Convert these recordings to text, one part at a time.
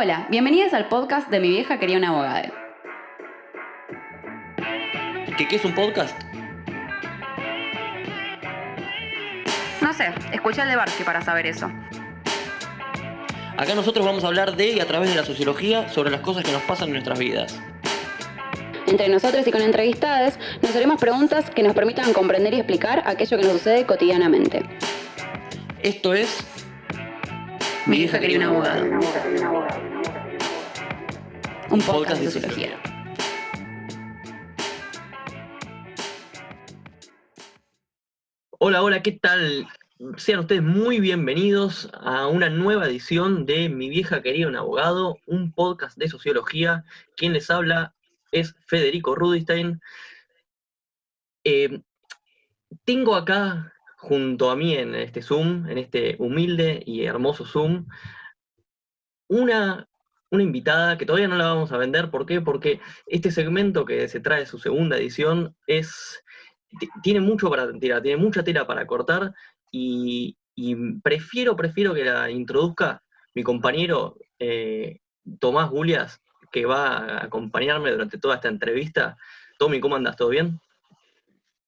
Hola, bienvenidos al podcast de Mi vieja quería una abogada. ¿Qué, qué es un podcast? No sé, escuché el de Barsky para saber eso. Acá nosotros vamos a hablar de y a través de la sociología sobre las cosas que nos pasan en nuestras vidas. Entre nosotros y con entrevistadas nos haremos preguntas que nos permitan comprender y explicar aquello que nos sucede cotidianamente. Esto es Mi vieja quería un abogado. Un podcast de sociología. Hola, hola, ¿qué tal? Sean ustedes muy bienvenidos a una nueva edición de Mi vieja quería un abogado, un podcast de sociología. Quien les habla es Federico Rudinstein. Eh, tengo acá junto a mí en este Zoom, en este humilde y hermoso Zoom, una, una invitada que todavía no la vamos a vender. ¿Por qué? Porque este segmento que se trae su segunda edición es ti- tiene mucho para tirar, tiene mucha tela para cortar y, y prefiero, prefiero que la introduzca mi compañero eh, Tomás Gulias, que va a acompañarme durante toda esta entrevista. Tommy, ¿cómo andas? ¿Todo bien?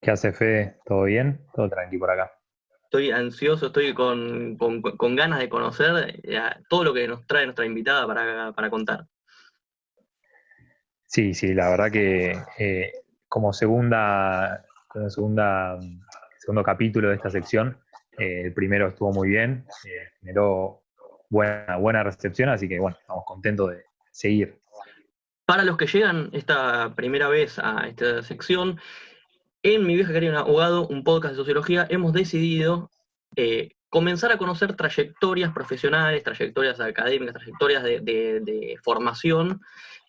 ¿Qué hace Fede? ¿Todo bien? Todo tranqui por acá. Estoy ansioso, estoy con, con- con ganas de conocer eh, todo lo que nos trae nuestra invitada para, para contar. Sí, sí, la verdad que eh, como segunda, como segunda, segundo capítulo de esta sección, eh, el primero estuvo muy bien, eh, generó buena, buena recepción, así que bueno, estamos contentos de seguir. Para los que llegan esta primera vez a esta sección, en Mi vieja quería un abogado, un podcast de sociología, hemos decidido eh, comenzar a conocer trayectorias profesionales, trayectorias académicas, trayectorias de, formación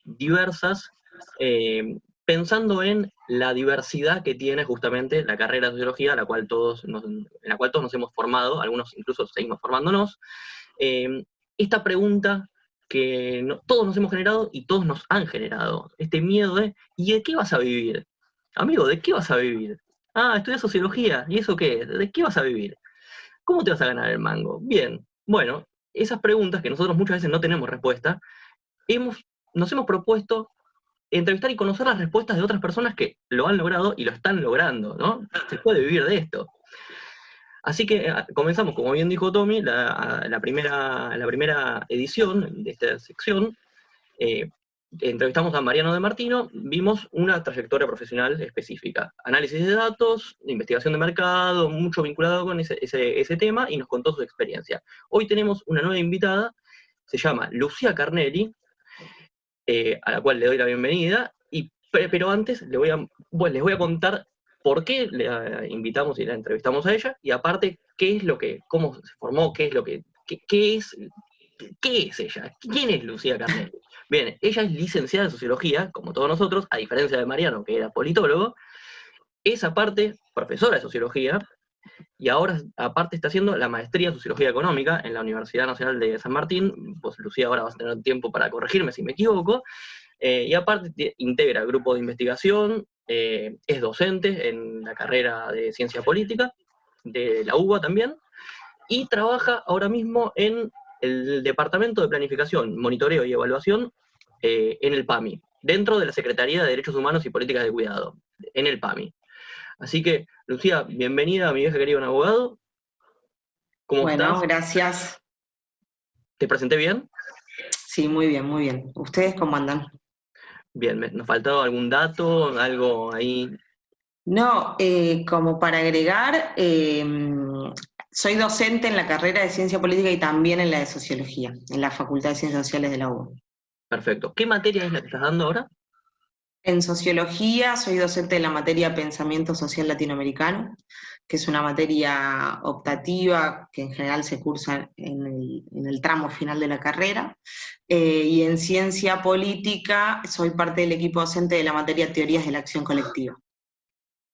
diversas, eh, pensando en la diversidad que tiene justamente la carrera de sociología, la cual todos en la cual todos nos hemos formado, algunos incluso seguimos formándonos. Eh, esta pregunta que todos nos hemos generado y todos nos han generado, este miedo de, ¿y de qué vas a vivir? Amigo, ¿de qué vas a vivir? Ah, estudias sociología, ¿y eso qué? ¿De qué vas a vivir? ¿Cómo te vas a ganar el mango? Bien, bueno, esas preguntas que nosotros muchas veces no tenemos respuesta, hemos, nos hemos propuesto entrevistar y conocer las respuestas de otras personas que lo han logrado y lo están logrando, ¿no? Se puede vivir de esto. Así que eh, comenzamos, como bien dijo Tommy, la, la primera, la primera edición de esta sección. Eh, entrevistamos a Mariano de Martino, vimos una trayectoria profesional específica, análisis de datos, investigación de mercado, mucho vinculado con ese, ese- ese tema, y nos contó su experiencia. Hoy tenemos una nueva invitada, se llama Lucía Carnelli, eh, a la cual le doy la bienvenida, y, pe- pero antes le voy a, les voy a contar por qué eh, invitamos y la entrevistamos a ella, y aparte, qué es lo que, cómo se formó, qué es lo que, qué es, qué es ella, quién es Lucía Carnelli. Bien, ella es licenciada en sociología, como todos nosotros, a diferencia de Mariano, que era politólogo, es aparte profesora de sociología, y ahora aparte está haciendo la maestría en sociología económica en la Universidad Nacional de San Martín, pues Lucía ahora vas a tener tiempo para corregirme si me equivoco, eh, y aparte integra grupo de investigación, eh, es docente en la carrera de ciencia política, de la UBA también, y trabaja ahora mismo en el Departamento de Planificación, Monitoreo y Evaluación eh, en el PAMI, dentro de la Secretaría de Derechos Humanos y Políticas de Cuidado, en el PAMI. Así que, Lucía, bienvenida a mi vieja querida un abogado. ¿Cómo Bueno, estás? gracias. ¿Te presenté bien? Sí, muy bien, muy bien. ¿Ustedes cómo andan? Bien, ¿nos faltaba algún dato, algo ahí? No, eh, como para agregar, eh, soy docente en la carrera de Ciencia Política y también en la de Sociología, en la Facultad de Ciencias Sociales de la UBA. Perfecto. ¿Qué materia es la que estás dando ahora? En Sociología soy docente de la materia Pensamiento Social Latinoamericano, que es una materia optativa que en general se cursa en el, en el tramo final de la carrera. Eh, y en Ciencia Política soy parte del equipo docente de la materia Teorías de la Acción Colectiva.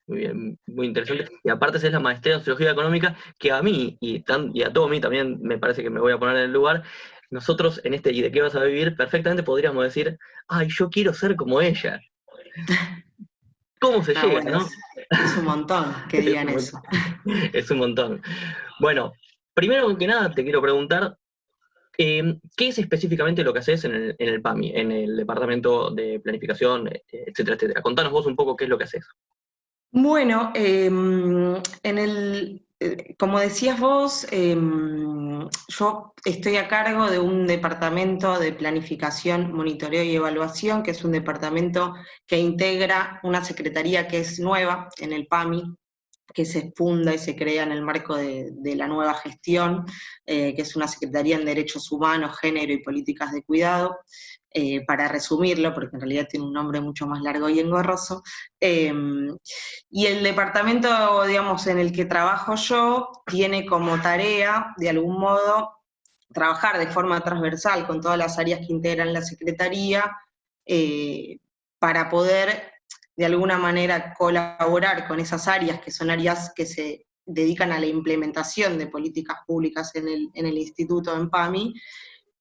Muy bien, muy interesante. Y aparte es la maestría en sociología económica, que a mí y, tan- y a Tommy también me parece que me voy a poner en el lugar. Nosotros en este ¿y de qué vas a vivir? perfectamente podríamos decir, ay, yo quiero ser como ella. ¿Cómo se Ah, llega, bueno, no? es, es un montón que Es digan un eso. es un montón. Bueno, primero que nada te quiero preguntar, Eh, ¿Qué es específicamente lo que haces en el, en el, PAMI, en el Departamento de Planificación, etcétera, etcétera? Contanos vos un poco qué es lo que haces. Bueno, em, en el, eh, como decías vos, em, yo estoy a cargo de un departamento de planificación, monitoreo y evaluación, que es un departamento que integra una secretaría que es nueva en el PAMI, que se funda y se crea en el marco de, la nueva gestión, eh, que es una Secretaría en Derechos Humanos, Género y Políticas de Cuidado, eh, para resumirlo, porque en realidad tiene un nombre mucho más largo y engorroso. Em, y el departamento, digamos, en el que trabajo yo, tiene como tarea, de algún modo, trabajar de forma transversal con todas las áreas que integran la Secretaría, eh, para poder, de alguna manera, colaborar con esas áreas, que son áreas que se dedican a la implementación de políticas públicas en el, en el instituto, en PAMI,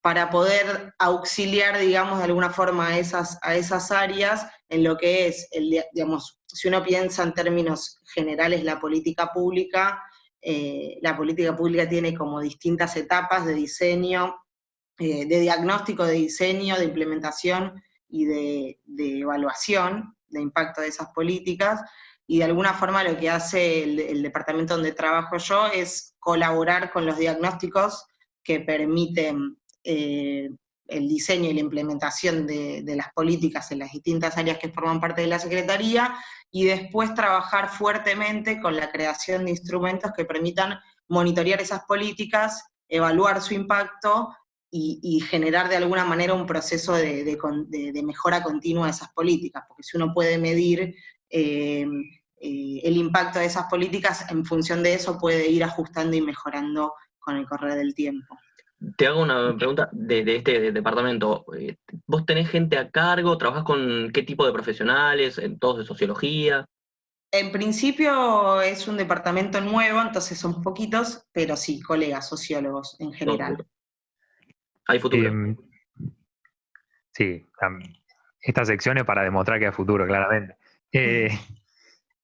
para poder auxiliar, digamos, de alguna forma a esas, a esas áreas en lo que es, el, digamos, si uno piensa en términos generales la política pública, eh, la política pública tiene como distintas etapas de diseño, eh, de diagnóstico, de diseño, de implementación y de, evaluación de impacto de esas políticas, y de alguna forma lo que hace el departamento donde trabajo yo es colaborar con los diagnósticos que permiten eh, el diseño y la implementación de, las políticas en las distintas áreas que forman parte de la Secretaría, y después trabajar fuertemente con la creación de instrumentos que permitan monitorear esas políticas, evaluar su impacto y, generar de alguna manera un proceso de, mejora continua de esas políticas, porque si uno puede medir eh, eh, el impacto de esas políticas, en función de eso puede ir ajustando y mejorando con el correr del tiempo. Te hago una pregunta de, este departamento. Eh, ¿Vos tenés gente a cargo? ¿Trabajás con qué tipo de profesionales? ¿En todos de sociología? En principio es un departamento nuevo, entonces son poquitos, pero sí, colegas, sociólogos en general. Hay futuro. Em, sí, esta sección es para demostrar que hay futuro, claramente. Eh,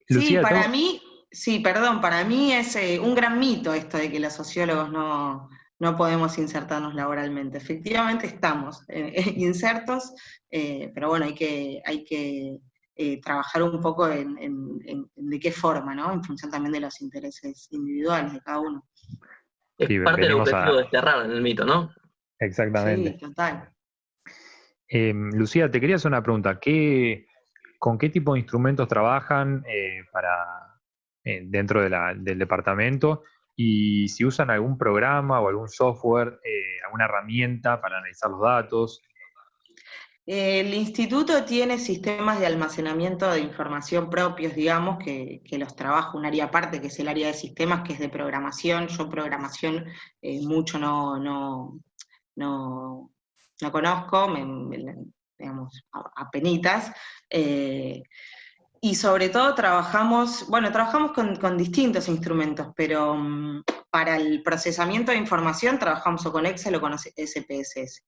sí, para mí, sí, perdón, para mí es eh, un gran mito esto de que los sociólogos no, no podemos insertarnos laboralmente. Efectivamente estamos eh, insertos, eh, pero bueno, hay que, hay que eh, trabajar un poco en, de qué forma, ¿no? En función también de los intereses individuales de cada uno. Es parte del objetivo de desterrar en el mito, ¿no? Exactamente. Sí, total. Em, Lucía, te quería hacer una pregunta. ¿Qué, ¿Con qué tipo de instrumentos trabajan para, dentro del departamento? Y si usan algún programa o algún software, eh, alguna herramienta para analizar los datos. El instituto tiene sistemas de almacenamiento de información propios, digamos, que, los trabaja un área aparte, que es el área de sistemas, que es de programación. Yo programación eh, mucho no, no, no, conozco, digamos, a, penitas. Eh, y sobre todo trabajamos, bueno, trabajamos con, distintos instrumentos, pero mm, para el procesamiento de información trabajamos o con Excel o con SPSS.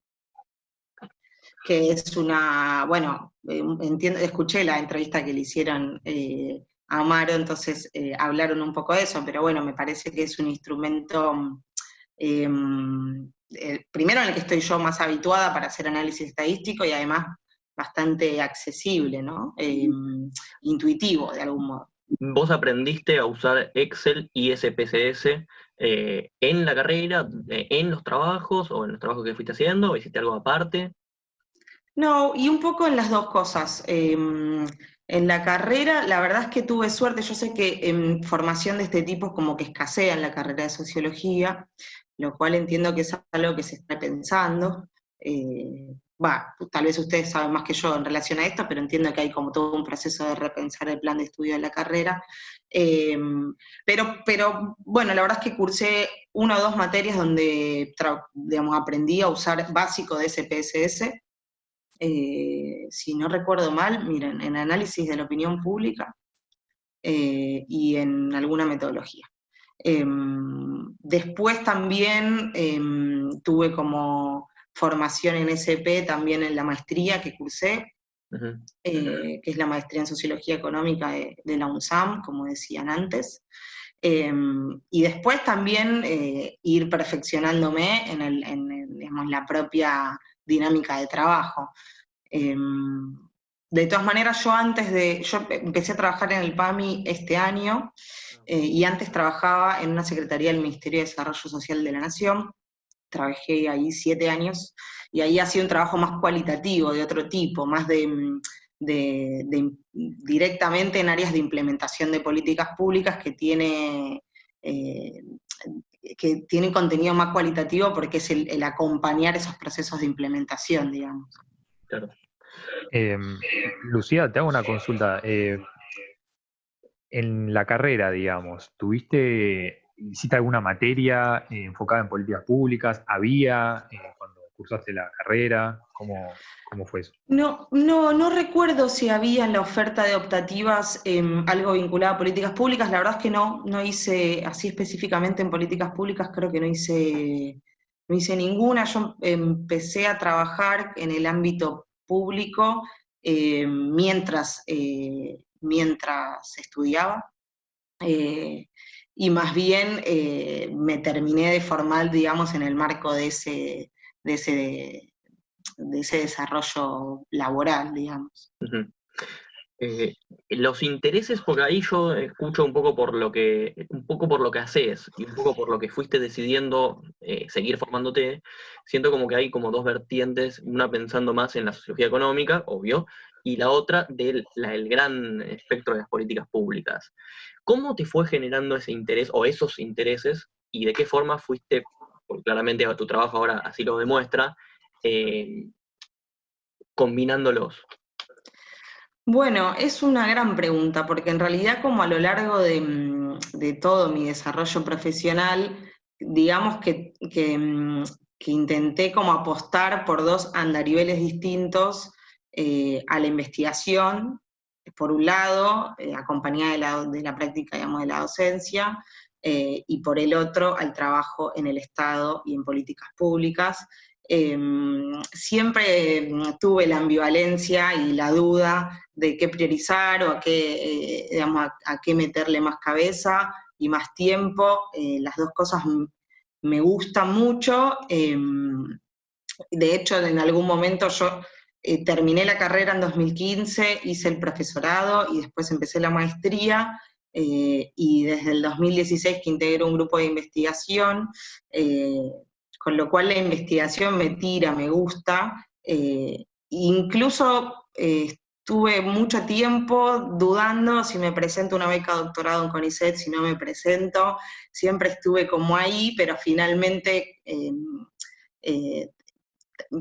Que es una, bueno, eh, entiendo, escuché la entrevista que le hicieron eh, a Amaro, entonces eh, hablaron un poco de eso, pero bueno, me parece que es un instrumento, mm, primero en el que estoy yo más habituada para hacer análisis estadístico y además bastante accesible, ¿no? Em, intuitivo de algún modo. ¿Vos aprendiste a usar Excel y SPSS eh, en la carrera, eh, en los trabajos o en los trabajos que fuiste haciendo? ¿O hiciste algo aparte? No, y un poco en las dos cosas. Em, en la carrera, la verdad es que tuve suerte, yo sé que en formación de este tipo como que escasea en la carrera de sociología, lo cual entiendo que es algo que se está pensando. Eh, va, tal vez ustedes saben más que yo en relación a esto, pero entiendo que hay como todo un proceso de repensar el plan de estudio de la carrera. Eh, pero, pero bueno, la verdad es que cursé una o dos materias donde digamos, aprendí a usar básico de SPSS. Eh, si no recuerdo mal, miren, en análisis de la opinión pública eh, y en alguna metodología. después también tuve como formación en SP también en la maestría que cursé, eh, que es la maestría en Sociología Económica de, la UNSAM, como decían antes. Em, y después también eh, ir perfeccionándome en, la propia dinámica de trabajo. Em, de todas maneras, yo antes de, yo empecé a trabajar en el PAMI este año eh, y antes trabajaba en una secretaría del Ministerio de Desarrollo Social de la Nación, trabajé ahí siete años y ahí ha sido un trabajo más cualitativo, de otro tipo, más de, directamente en áreas de implementación de políticas públicas que tiene, eh, que tiene contenido más cualitativo porque es el, acompañar esos procesos de implementación, digamos. Claro. Em, Lucía, te hago una consulta. Eh, en la carrera, digamos, ¿tuviste, hiciste alguna materia eh, enfocada en políticas públicas? ¿Había cuando cursaste la carrera? ¿Cómo, ¿Cómo, fue eso? No, no, no recuerdo si había en la oferta de optativas em, algo vinculado a políticas públicas, la verdad es que no, no hice así específicamente en políticas públicas, creo que no hice, no hice ninguna. Yo empecé a trabajar en el ámbito público em, mientras, eh, mientras estudiaba. Eh, y más bien eh, me terminé de formar, digamos, en el marco de ese, de ese, de ese desarrollo laboral, digamos. Eh, los intereses, porque ahí yo escucho un poco por lo que, un poco por lo que haces y un poco por lo que fuiste decidiendo eh, seguir formándote, siento como que hay como dos vertientes, una pensando más en la sociología económica, obvio, y la otra del el gran espectro de las políticas públicas. ¿Cómo te fue generando ese interés o esos intereses y de qué forma fuiste porque claramente tu trabajo ahora así lo demuestra, eh, combinándolos? Bueno, es una gran pregunta, porque en realidad como a lo largo de, mm, todo mi desarrollo profesional, digamos que, mm, que, intenté como apostar por dos andariveles distintos eh, a la investigación, por un lado, eh, acompañada de la, de la práctica, digamos, de la docencia, eh, y por el otro al trabajo en el Estado y en políticas públicas. Em, siempre mm, tuve la ambivalencia y la duda de qué priorizar o a qué, eh, a, qué meterle más cabeza y más tiempo. Las dos cosas me gustan mucho. Em, de hecho, en algún momento yo terminé la carrera en 2015, hice el profesorado y después empecé la maestría eh, y desde el 2016 que integro un grupo de investigación, eh, con lo cual la investigación me tira, me gusta, eh, incluso estuve mucho tiempo dudando si me presento una beca doctorado en CONICET, si no me presento, siempre estuve como ahí, pero finalmente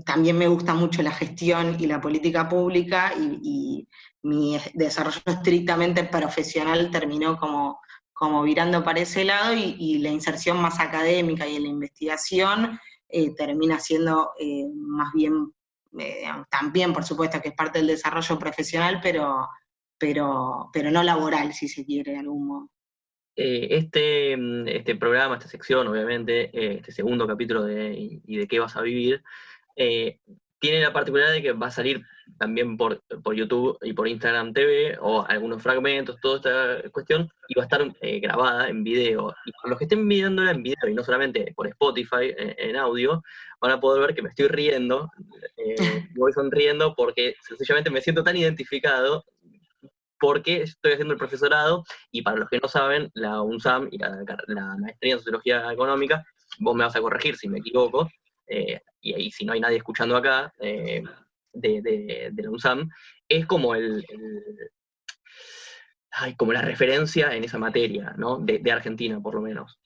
también me gusta mucho la gestión y la política pública y mi desarrollo estrictamente profesional terminó como, como virando para ese lado y, la inserción más académica y en la investigación eh, termina siendo eh, más bien, eh, también por supuesto que es parte del desarrollo profesional, pero, pero, pero no laboral, si se quiere, de algún modo. este, este programa, esta sección, obviamente, este segundo capítulo de ¿Y de qué vas a vivir? Tiene la particularidad de que va a salir también por, YouTube y por Instagram TV, o algunos fragmentos, toda esta cuestión, y va a estar eh, grabada en video. Y para los que estén viéndola en video y no solamente por Spotify, eh, en audio, van a poder ver que me estoy riendo, eh, voy sonriendo porque sencillamente me siento tan identificado porque estoy haciendo el profesorado, y para los que no saben, la UNSAM y la, la maestría en Sociología Económica, vos me vas a corregir si me equivoco, eh, y ahí si no hay nadie escuchando acá, eh, de, la UNSAM, es como el, como la referencia en esa materia, ¿no? De, Argentina, por lo menos.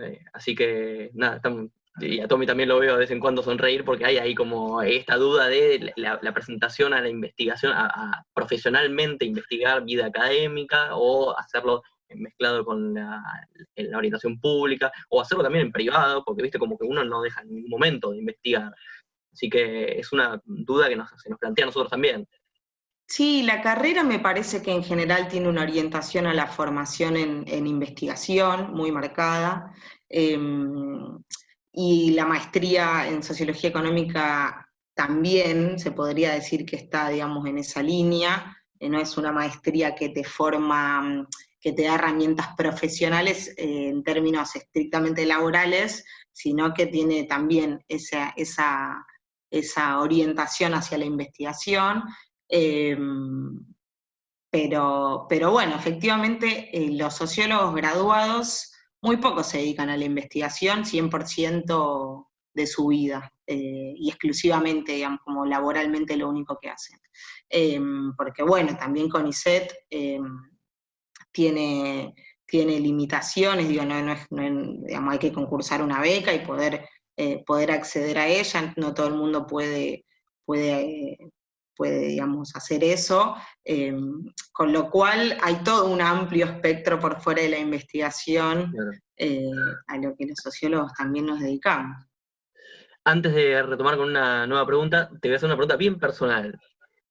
Eh, así que, nada, y a Tommy también lo veo de vez en cuando sonreír porque hay ahí como esta duda de la, presentación a la investigación, a, profesionalmente investigar vida académica o hacerlo mezclado con la, orientación pública, o hacerlo también en privado, porque viste como que uno no deja en ningún momento de investigar. Así que es una duda que se nos plantea a nosotros también. Sí, la carrera me parece que en general tiene una orientación a la formación en, investigación muy marcada, em, y la maestría en sociología económica también se podría decir que está, digamos, en esa línea, eh, no es una maestría que te forma que te da herramientas profesionales eh, en términos estrictamente laborales, sino que tiene también esa, esa, esa orientación hacia la investigación. Em, pero, pero, bueno, efectivamente eh, los sociólogos graduados muy poco se dedican a la investigación, 100% de su vida, eh, y exclusivamente, digamos, como laboralmente lo único que hacen. Em, porque bueno, también CONICET em, tiene, tiene limitaciones, digo, no, no, hay que concursar una beca y poder, eh, poder acceder a ella, no todo el mundo puede, puede, puede digamos, hacer eso, em, con lo cual hay todo un amplio espectro por fuera de la investigación eh, a lo que los sociólogos también nos dedicamos. Antes de retomar con una nueva pregunta, te voy a hacer una pregunta bien personal.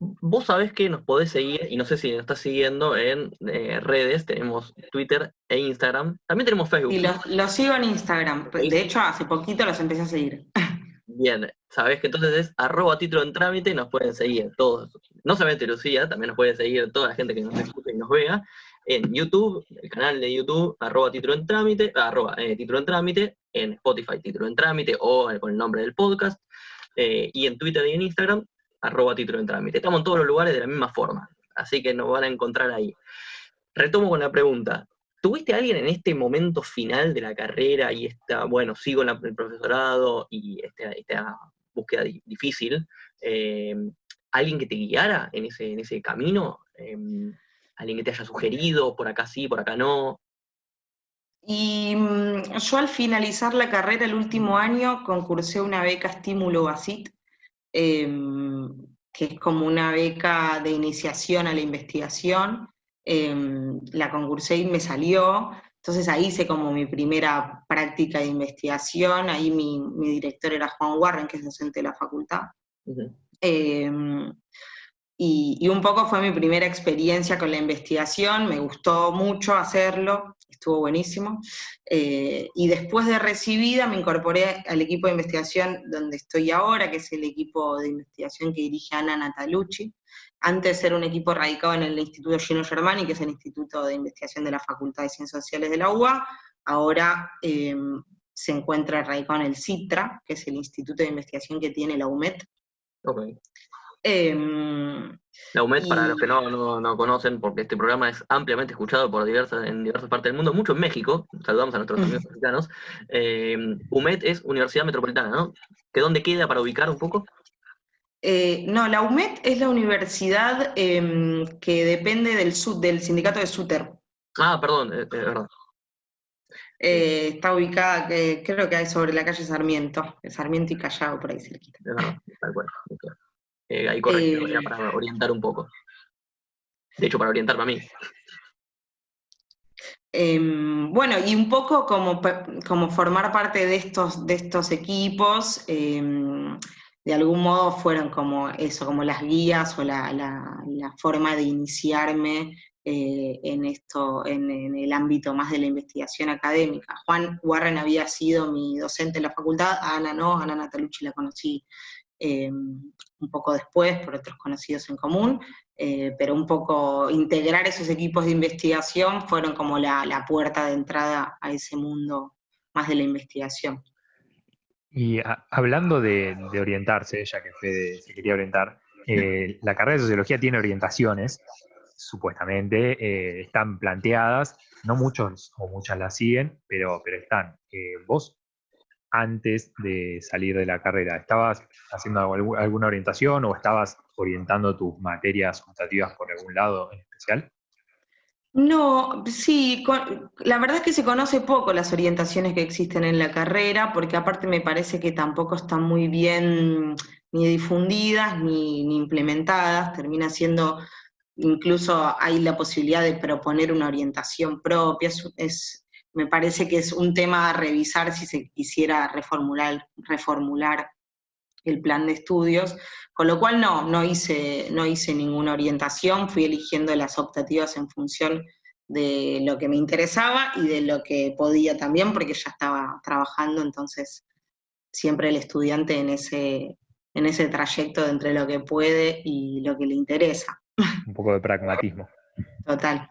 Vos sabés que nos podés seguir, y no sé si nos estás siguiendo en eh, redes, tenemos Twitter e Instagram. También tenemos Facebook. Y los, sigo en Instagram. De hecho, hace poquito los empecé a seguir. Bien, sabés que entonces es arroba título en trámite y nos pueden seguir todos. No solamente Lucía, también nos puede seguir toda la gente que nos escuche y nos vea en YouTube, el canal de YouTube, arroba título en trámite, arroba eh, título en trámite, en Spotify título en trámite o con el nombre del podcast, eh, y en Twitter y en Instagram, arroba título en trámite. Estamos en todos los lugares de la misma forma, así que nos van a encontrar ahí. Retomo con la pregunta. ¿Tuviste a alguien en este momento final de la carrera y esta, bueno, sigo en el profesorado y esta, búsqueda difícil, eh, alguien que te guiara en ese, en ese camino? Em, ¿Alguien que te haya sugerido, por acá sí, por acá no? Y mm, yo al finalizar la carrera el último año concursé una beca estímulo BASIT, Em, que es como una beca de iniciación a la investigación. Em, la concursé y me salió, entonces ahí hice como mi primera práctica de investigación, ahí mi, director era Juan Warren, que es docente de la facultad. Em, y, un poco fue mi primera experiencia con la investigación, me gustó mucho hacerlo, estuvo buenísimo. Eh, y después de recibida me incorporé al equipo de investigación donde estoy ahora, que es el equipo de investigación que dirige Ana Natalucci. Antes era un equipo radicado en el Instituto Gino Germani, que es el Instituto de Investigación de la Facultad de Ciencias Sociales de la UBA, ahora eh, se encuentra radicado en el CITRA, que es el Instituto de Investigación que tiene la UMET. Em, la UMED, para los que no, conocen, porque este programa es ampliamente escuchado por diversas, en diversas partes del mundo, mucho en México, saludamos a nuestros amigos mexicanos. Eh, UMED es Universidad Metropolitana, ¿no? ¿Que dónde queda para ubicar un poco? Eh, no, la UMED es la universidad em, que depende del, del sindicato de SUTER. Ah, perdón, es verdad. está ubicada, creo que hay sobre la calle Sarmiento, Sarmiento y Callao, por ahí cerquita. tal cual. Eh, ahí correcto, eh, para orientar un poco. De hecho, para orientarme a mí. Em, bueno, y un poco como, como, formar parte de estos, de estos equipos, em, de algún modo fueron como eso, como las guías o la, forma de iniciarme eh, en esto, en, en, el ámbito más de la investigación académica. Juan Warren había sido mi docente en la facultad, Ana no, Ana Natalucci la conocí Em, un poco después por otros conocidos en común, eh, pero un poco integrar esos equipos de investigación fueron como la, puerta de entrada a ese mundo más de la investigación. Y hablando de, orientarse, ya que Fede se quería orientar, eh, la carrera de sociología tiene orientaciones, supuestamente, eh, están planteadas, no muchos o muchas las siguen, pero, pero están. ¿Vos antes de salir de la carrera? ¿Estabas haciendo alguna orientación o estabas orientando tus materias optativas por algún lado en especial? No, sí, la verdad es que se conoce poco las orientaciones que existen en la carrera, porque aparte me parece que tampoco están muy bien ni difundidas ni, implementadas, termina siendo, incluso hay la posibilidad de proponer una orientación propia, es, me parece que es un tema a revisar si se quisiera reformular, reformular el plan de estudios, con lo cual no, no hice, no hice ninguna orientación, fui eligiendo las optativas en función de lo que me interesaba y de lo que podía también, porque ya estaba trabajando, entonces siempre el estudiante en ese, en ese trayecto entre lo que puede y lo que le interesa. Un poco de pragmatismo. Total.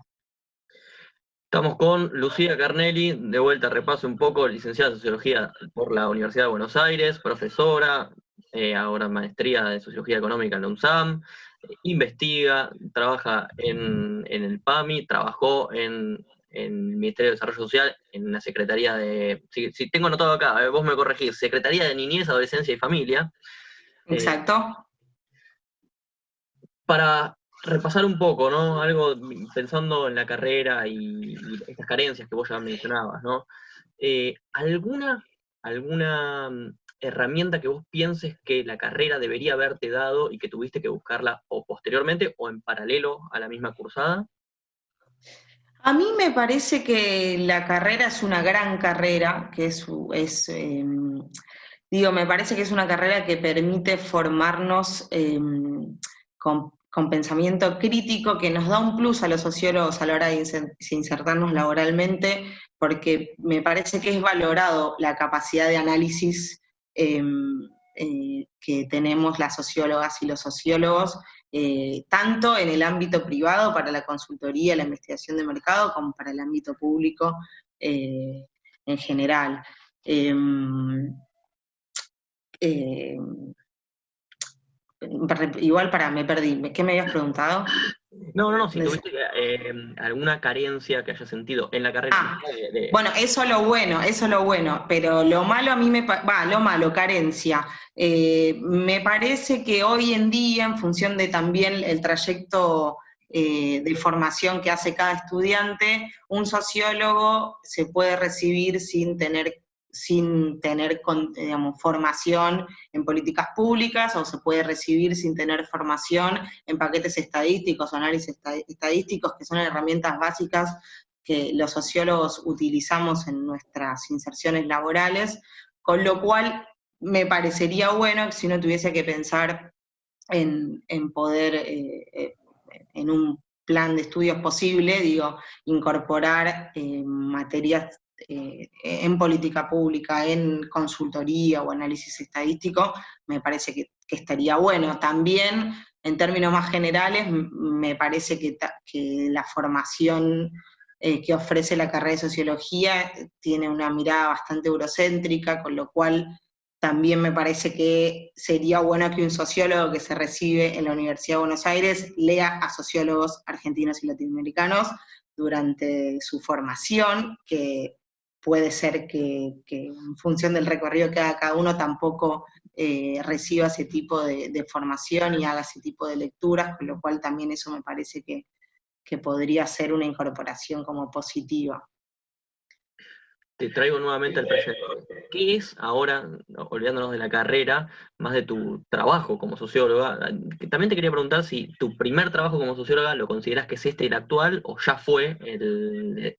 Estamos con Lucía Carnelli, de vuelta repaso un poco, licenciada en Sociología por la Universidad de Buenos Aires, profesora, eh, ahora maestría de Sociología Económica en la UNSAM, investiga, trabaja en, el PAMI, trabajó en, el Ministerio de Desarrollo Social, en la Secretaría de, si, tengo anotado acá, eh, vos me corregís, Secretaría de Niñez, Adolescencia y Familia. Eh, Exacto. para repasar un poco, ¿no? Algo pensando en la carrera y, estas carencias que vos ya mencionabas, ¿no? Eh, ¿Alguna, alguna mm, herramienta que vos pienses que la carrera debería haberte dado y que tuviste que buscarla o posteriormente o en paralelo a la misma cursada? A mí me parece que la carrera es una gran carrera, que es, em, digo, me parece que es una carrera que permite formarnos em, con con pensamiento crítico que nos da un plus a los sociólogos a la hora de insertarnos laboralmente, porque me parece que es valorado la capacidad de análisis em, eh, que tenemos las sociólogas y los sociólogos, eh, tanto en el ámbito privado para la consultoría, la investigación de mercado, como para el ámbito público eh, en general. Em, igual para, me perdí. ¿Qué me habías preguntado? No, no, no, si tuviste eh, alguna carencia que hayas sentido en la carrera. Ah, bueno, eso es lo bueno, eso es lo bueno, pero lo malo a mí me, va, lo malo, carencia. Eh, me parece que hoy en día, en función de también el trayecto eh, de formación que hace cada estudiante, un sociólogo se puede recibir sin tener sin tener digamos, formación en políticas públicas o se puede recibir sin tener formación en paquetes estadísticos o análisis estadísticos, que son herramientas básicas que los sociólogos utilizamos en nuestras inserciones laborales, con lo cual me parecería bueno si uno tuviese que pensar en, poder, eh, eh, en un plan de estudios posible, digo, incorporar eh, materias eh, en política pública, en consultoría o análisis estadístico, me parece que, estaría bueno. También, en términos más generales, me parece que, la formación eh, que ofrece la carrera de sociología tiene una mirada bastante eurocéntrica, con lo cual también me parece que sería bueno que un sociólogo que se recibe en la Universidad de Buenos Aires lea a sociólogos argentinos y latinoamericanos durante su formación, que puede ser que, en función del recorrido que haga cada uno tampoco eh, reciba ese tipo de, formación y haga ese tipo de lecturas, con lo cual también eso me parece que, que podría ser una incorporación como positiva te traigo nuevamente al presente. ¿Qué es ahora, olvidándonos de la carrera, más de tu trabajo como socióloga? También te quería preguntar si tu primer trabajo como socióloga lo consideras que es este el actual o ya fue el,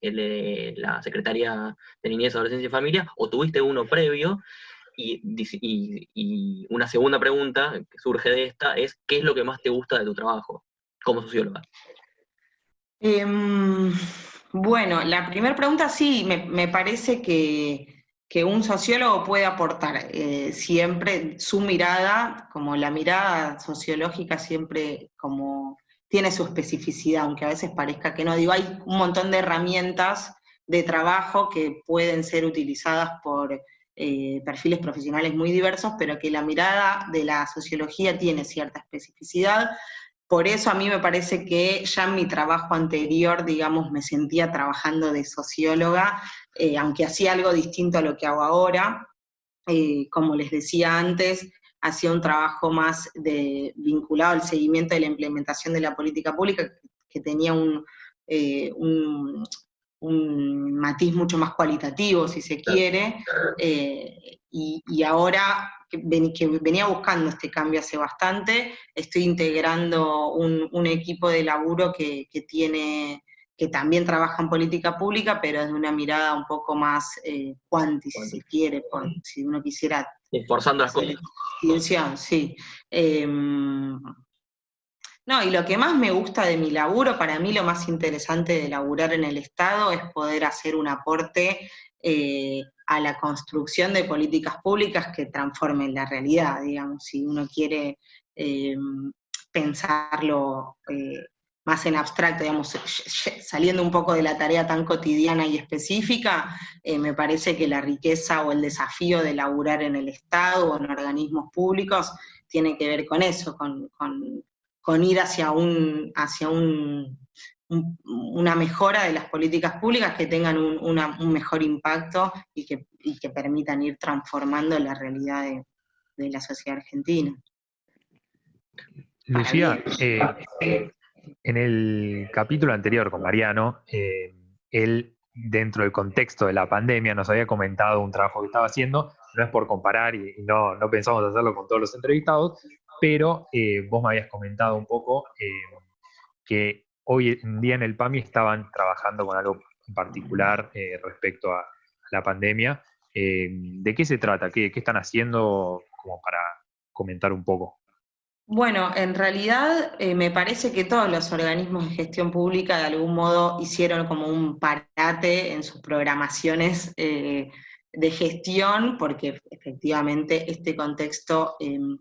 la Secretaría de Niñez, Adolescencia y Familia o tuviste uno previo. Y, y, una segunda pregunta que surge de esta es, ¿qué es lo que más te gusta de tu trabajo como socióloga? Em, bueno, la primera pregunta sí, me, parece que, un sociólogo puede aportar eh, siempre su mirada, como la mirada sociológica siempre como tiene su especificidad, aunque a veces parezca que no. Digo, hay un montón de herramientas de trabajo que pueden ser utilizadas por eh, perfiles profesionales muy diversos, pero que la mirada de la sociología tiene cierta especificidad. Por eso a mí me parece que ya en mi trabajo anterior, digamos, me sentía trabajando de socióloga, eh, aunque hacía algo distinto a lo que hago ahora. Eh, como les decía antes, hacía un trabajo más de, vinculado al seguimiento de la implementación de la política pública, que tenía un, eh, un, matiz mucho más cualitativo, si se quiere, y, y, ahora que, venía buscando este cambio hace bastante. Estoy integrando un, equipo de laburo que, tiene que también trabaja en política pública, pero de una mirada un poco más eh, cuanti, si se quiere, si uno quisiera... Forzando las cosas. Sí. Em, no, y lo que más me gusta de mi laburo, para mí lo más interesante de laburar en el Estado es poder hacer un aporte eh, a la construcción de políticas públicas que transformen la realidad, digamos, si uno quiere eh, pensarlo eh, más en abstracto, digamos, saliendo un poco de la tarea tan cotidiana y específica, me parece que la riqueza o el desafío de laburar en el Estado o en organismos públicos tiene que ver con eso, con, ir hacia un, hacia un, una mejora de las políticas públicas que tengan un, mejor impacto y que, que, permitan ir transformando la realidad de, la sociedad argentina. Lucía, eh, en el capítulo anterior con Mariano, eh, él, dentro del contexto de la pandemia, nos había comentado un trabajo que estaba haciendo, no es por comparar y, no, no, pensamos hacerlo con todos los entrevistados, pero eh, vos me habías comentado un poco eh, que hoy en día en el PAMI estaban trabajando con algo en particular respecto a, la pandemia. ¿De qué se trata? ¿Qué, ¿Qué están haciendo como para comentar un poco? Bueno, en realidad eh, me parece que todos los organismos de gestión pública de algún modo hicieron como un parate en sus programaciones eh, de gestión, porque efectivamente este contexto em,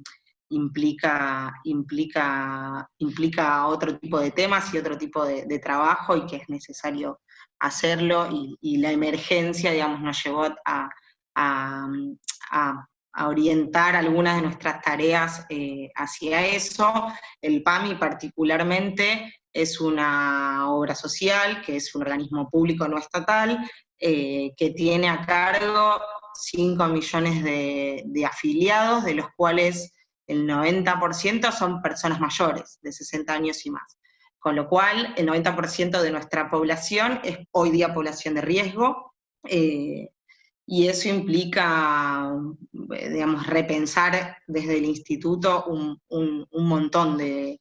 implica, implica, implica otro tipo de temas y otro tipo de, trabajo y que es necesario hacerlo y, la emergencia, digamos, nos llevó a, orientar algunas de nuestras tareas eh, hacia eso. El PAMI particularmente es una obra social, que es un organismo público no estatal, eh, que tiene a cargo 5 millones de, afiliados, de los cuales el 90% son personas mayores, de 60 años y más. Con lo cual, el 90% de nuestra población es hoy día población de riesgo, eh, y eso implica, digamos, repensar desde el instituto un, montón de,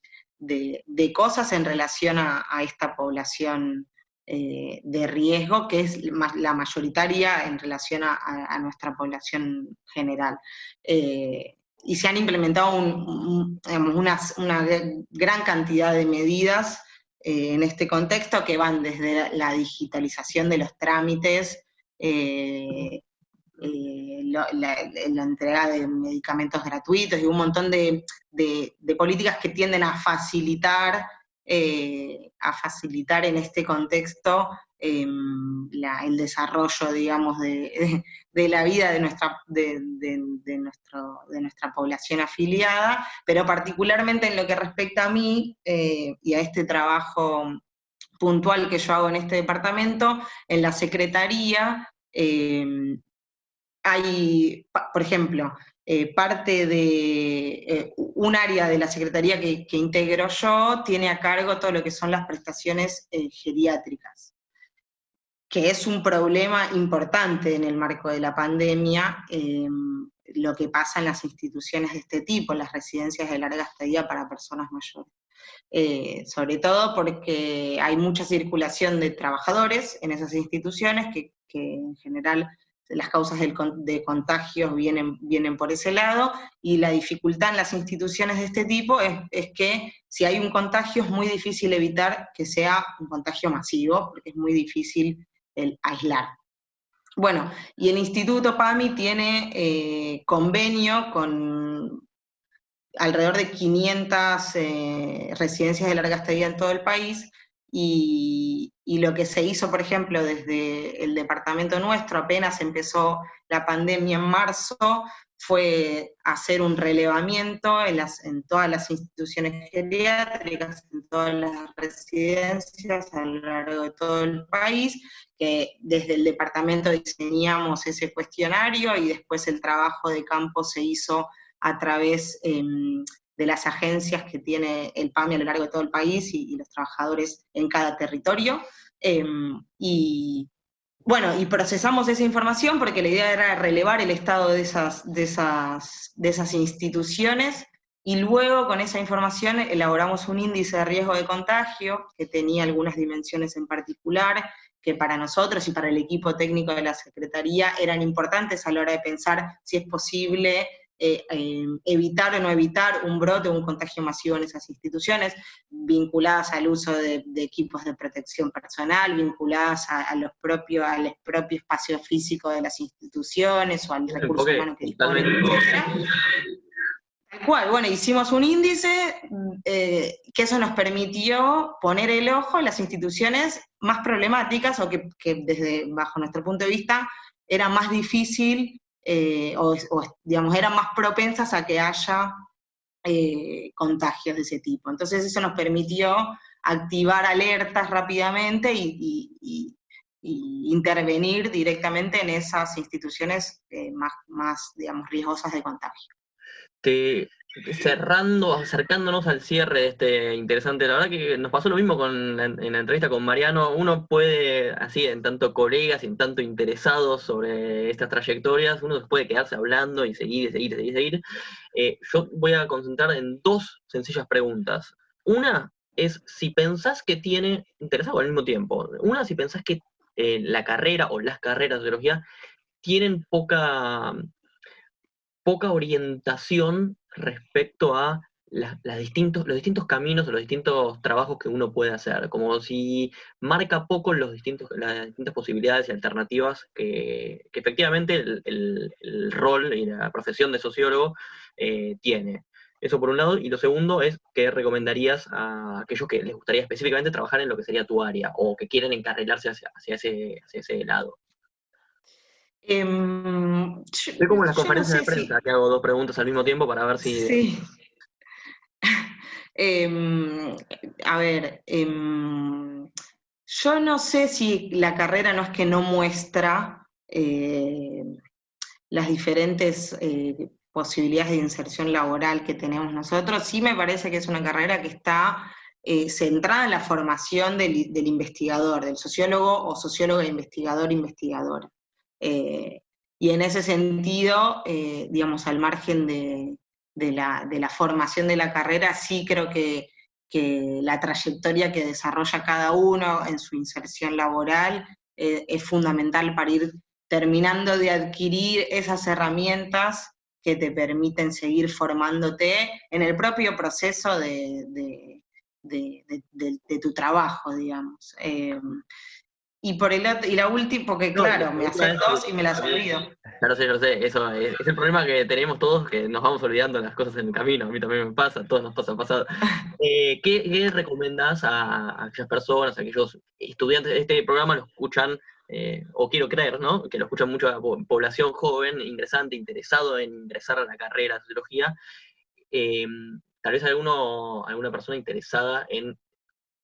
cosas en relación a, esta población eh, de riesgo, que es la mayoritaria en relación a, nuestra población general. Eh, y se han implementado una, gran cantidad de medidas eh, en este contexto que van desde la digitalización de los trámites, eh, eh, la, entrega de medicamentos gratuitos y un montón de, políticas que tienden a facilitar, a facilitar en este contexto em, el desarrollo, digamos, de, la vida de nuestra, de, nuestro, de nuestra población afiliada, pero particularmente en lo que respecta a mí y a este trabajo puntual que yo hago en este departamento, en la Secretaría em, hay, por ejemplo, eh, parte de eh, un área de la Secretaría que, integro yo tiene a cargo todo lo que son las prestaciones eh, geriátricas, que es un problema importante en el marco de la pandemia, em, lo que pasa en las instituciones de este tipo, las residencias de larga estadía para personas mayores. Eh, sobre todo porque hay mucha circulación de trabajadores en esas instituciones que, en general las causas de contagios vienen, vienen por ese lado, y la dificultad en las instituciones de este tipo es, que si hay un contagio es muy difícil evitar que sea un contagio masivo, porque es muy difícil aislar. Bueno, y el Instituto PAMI tiene eh, convenio con alrededor de 500 eh, residencias de larga estadía en todo el país, y, lo que se hizo, por ejemplo, desde el departamento nuestro, apenas empezó la pandemia en marzo, fue hacer un relevamiento en, las, en todas las instituciones geriátricas, en todas las residencias a lo largo de todo el país, que desde el departamento diseñamos ese cuestionario y después el trabajo de campo se hizo a través em, de las agencias que tiene el PAMI a lo largo de todo el país y, los trabajadores en cada territorio. Em, y bueno, y procesamos esa información porque la idea era relevar el estado de esas, de esas, de esas instituciones y luego con esa información elaboramos un índice de riesgo de contagio que tenía algunas dimensiones en particular que para nosotros y para el equipo técnico de la Secretaría eran importantes a la hora de pensar si es posible eh, eh, evitar o no evitar un brote o un contagio masivo en esas instituciones, vinculadas al uso de, equipos de protección personal, vinculadas a, los propios, al propio espacio físico de las instituciones o al recurso humano que disponen, Tal cual, bueno, hicimos un índice eh, que eso nos permitió poner el ojo en las instituciones más problemáticas o que, desde bajo nuestro punto de vista era más difícil eh, o, digamos eran más propensas a que haya eh, contagios de ese tipo. Entonces eso nos permitió activar alertas rápidamente y, intervenir directamente en esas instituciones más, más, digamos, riesgosas de contagio cerrando, acercándonos al cierre de este interesante, la verdad que nos pasó lo mismo con en la entrevista con Mariano, uno puede, así, en tanto colegas y en tanto interesados sobre estas trayectorias, uno puede quedarse hablando y seguir, seguir, seguir, seguir. Eh, yo voy a concentrar en dos sencillas preguntas. Una es si pensás que tiene, interesado al mismo tiempo, una si pensás que eh, la carrera o las carreras de sociología tienen poca poca orientación respecto a distintos, los distintos caminos o los distintos trabajos que uno puede hacer, como si marca poco los distintos, las distintas posibilidades y alternativas que, efectivamente el, rol y la profesión de sociólogo eh, tiene. Eso por un lado, y lo segundo es que recomendarías a aquellos que les gustaría específicamente trabajar en lo que sería tu área o que quieren encarrilarse hacia, ese, hacia ese lado. Eh, como las conferencias de prensa, que hago dos preguntas al mismo tiempo para ver si... Sí. Em, a ver, em, yo no sé si la carrera no es que no muestra eh, las diferentes eh, posibilidades de inserción laboral que tenemos nosotros, sí me parece que es una carrera que está eh, centrada en la formación del, del, investigador, del sociólogo o socióloga investigador investigadora. Eh, y en ese sentido, eh, digamos, al margen de, la, formación de la carrera, sí creo que, la trayectoria que desarrolla cada uno en su inserción laboral eh, es fundamental para ir terminando de adquirir esas herramientas que te permiten seguir formándote en el propio proceso de, tu trabajo, digamos. Y por el y la última, porque claro, me hacen dos y me las olvido. Claro, sé, lo sé, eso es, el problema que tenemos todos, que nos vamos olvidando las cosas en el camino, a mí también me pasa, a todos nos pasa pasado. Eh, ¿qué, ¿qué, recomendás a, aquellas personas, a aquellos estudiantes? de Este programa lo escuchan, eh, o quiero creer, ¿no? Que lo escuchan mucho la población joven, ingresante, interesado en ingresar a la carrera de sociología. Eh, tal vez alguno, alguna persona interesada en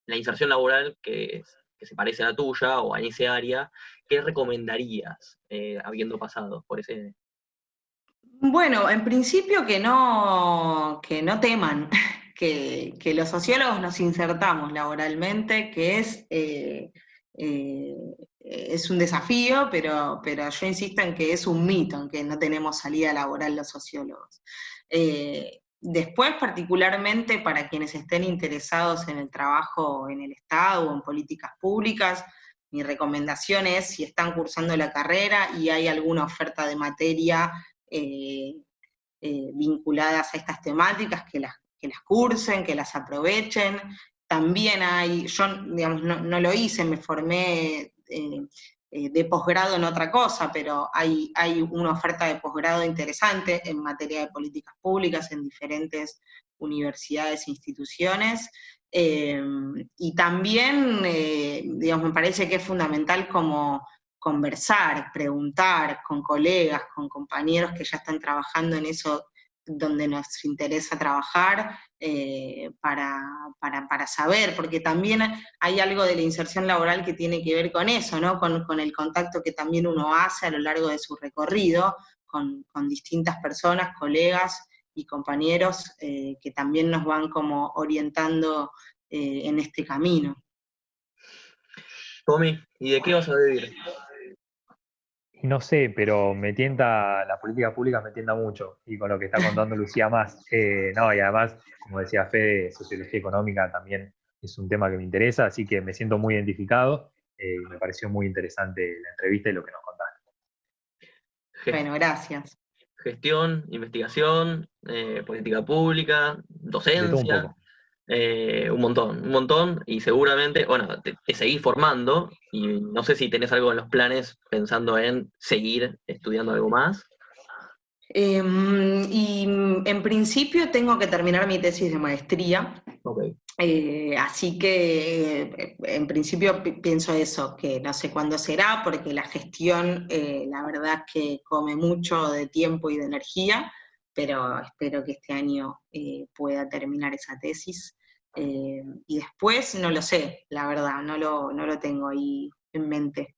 la inserción laboral que es que se parece a la tuya o a ese área, ¿qué recomendarías eh, habiendo pasado por ese... Bueno, en principio que no, que no teman, que, los sociólogos nos insertamos laboralmente, que es, eh, eh, es un desafío, pero, pero yo insisto en que es un mito, en que no tenemos salida laboral los sociólogos. Después, particularmente para quienes estén interesados en el trabajo en el Estado o en políticas públicas, mi recomendación es, si están cursando la carrera y hay alguna oferta de materia eh, eh, vinculadas a estas temáticas, que las, que las cursen, que las aprovechen. También hay, yo digamos, no, lo hice, me formé eh, eh, de posgrado en otra cosa, pero hay, hay una oferta de posgrado interesante en materia de políticas públicas en diferentes universidades e instituciones. Eh, y también, eh, digamos, me parece que es fundamental como conversar, preguntar con colegas, con compañeros que ya están trabajando en eso donde nos interesa trabajar eh, para, saber, porque también hay algo de la inserción laboral que tiene que ver con eso, ¿no? con, el contacto que también uno hace a lo largo de su recorrido con, distintas personas, colegas y compañeros eh, que también nos van como orientando eh, en este camino. Tommy, ¿y de qué vas a vivir? No sé, pero me tienta, la política pública me tienta mucho, y con lo que está contando Lucía más. Eh, no, y además, como decía Fede, sociología económica también es un tema que me interesa, así que me siento muy identificado eh, y me pareció muy interesante la entrevista y lo que nos contaste. Bueno, gracias. Gestión, investigación, eh, política pública, docencia. Eh, un montón, un montón, y seguramente, bueno, te, seguís formando, y no sé si tenés algo en los planes pensando en seguir estudiando algo más. Em, y en principio tengo que terminar mi tesis de maestría. Eh, así que eh, en principio pienso eso, que no sé cuándo será, porque la gestión, eh, la verdad que come mucho de tiempo y de energía, pero espero que este año pueda terminar esa tesis. y después no lo sé, la verdad, no lo, no lo tengo ahí en mente.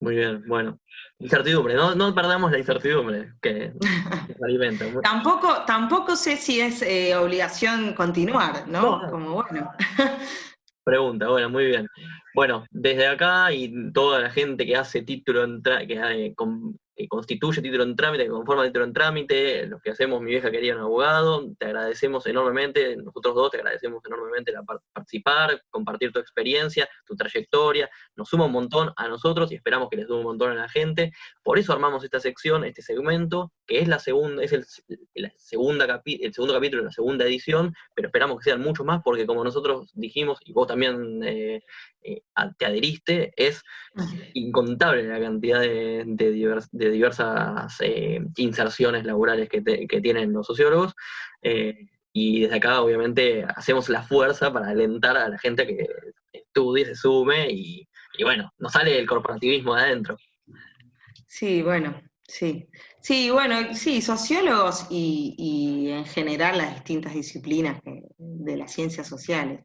Muy bien, bueno. Incertidumbre, no, no perdamos la incertidumbre que, alimenta. tampoco, tampoco sé si es eh, obligación continuar, ¿no? Como bueno. Pregunta, bueno, muy bien. Bueno, desde acá y toda la gente que hace título en que, eh, que constituye título en trámite, que conforma título en trámite, los que hacemos Mi vieja quería un abogado, te agradecemos enormemente, nosotros dos te agradecemos enormemente la participar, compartir tu experiencia, tu trayectoria, nos suma un montón a nosotros y esperamos que les sume un montón a la gente. Por eso armamos esta sección, este segmento, que es la segunda, es el, segunda el segundo capítulo de la segunda edición, pero esperamos que sean muchos más, porque como nosotros dijimos, y vos también eh, eh, te adheriste, es incontable la cantidad de, de, diversas eh, inserciones laborales que, tienen los sociólogos. Eh, y desde acá, obviamente, hacemos la fuerza para alentar a la gente que estudie, se sume y, y bueno, nos sale el corporativismo de adentro. Sí, bueno, sí. Sí, bueno, sí, sociólogos y, en general las distintas disciplinas de las ciencias sociales.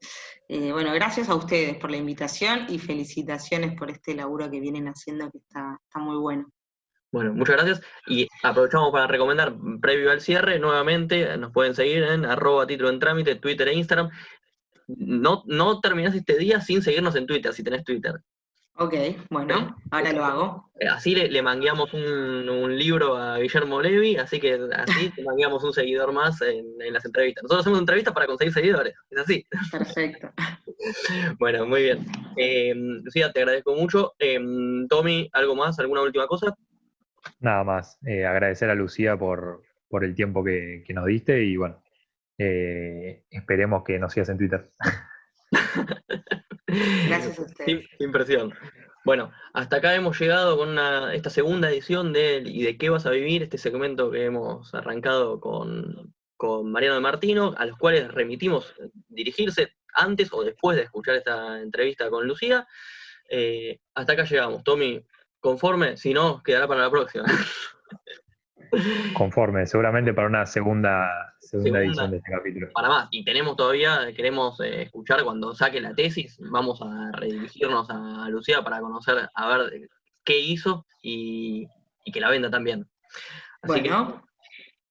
Eh, bueno, gracias a ustedes por la invitación y felicitaciones por este laburo que vienen haciendo que está, muy bueno. Bueno, muchas gracias. Y aprovechamos para recomendar, previo al cierre, nuevamente nos pueden seguir en arroba título en trámite, Twitter e Instagram. No, no terminás este día sin seguirnos en Twitter, si tenés Twitter. Ok, bueno, ahora lo hago. Eh, así le, mangueamos un, libro a Guillermo Levi, así que así le mangueamos un seguidor más en, las entrevistas. Nosotros hacemos entrevistas para conseguir seguidores, es así. Perfecto. bueno, muy bien. Eh, Lucía, te agradezco mucho. Eh, Tommy, ¿algo más? ¿Alguna última cosa? Nada más. Eh, agradecer a Lucía por, el tiempo que, nos diste y bueno, esperemos que nos sigas en Twitter. Gracias a ustedes. Impresión. Bueno, hasta acá hemos llegado con esta segunda edición de ¿Y de qué vas a vivir? Este segmento que hemos arrancado con, Mariano de Martino, a los cuales remitimos dirigirse antes o después de escuchar esta entrevista con Lucía. Eh, hasta acá llegamos. Tommy, conforme, si no, quedará para la próxima. Conforme, seguramente para una segunda, segunda, edición de este capítulo. Para más, y tenemos todavía, queremos eh, escuchar cuando saque la tesis, vamos a redirigirnos a Lucía para conocer, a ver qué hizo y, que la venda también. Así bueno.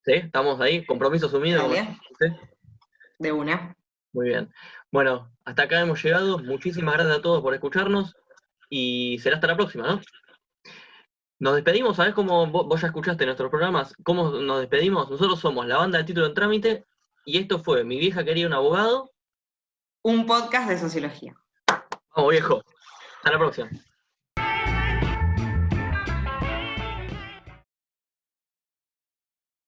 que, ¿sí? Estamos ahí, compromiso asumido. De una. Muy bien. Bueno, hasta acá hemos llegado. Muchísimas gracias a todos por escucharnos y será hasta la próxima, ¿no? Nos despedimos, ¿sabes cómo vos, ya escuchaste nuestros programas? ¿Cómo nos despedimos? Nosotros somos la banda de título en trámite y esto fue Mi vieja quería un abogado. Un podcast de sociología. Vamos, viejo. Hasta la próxima.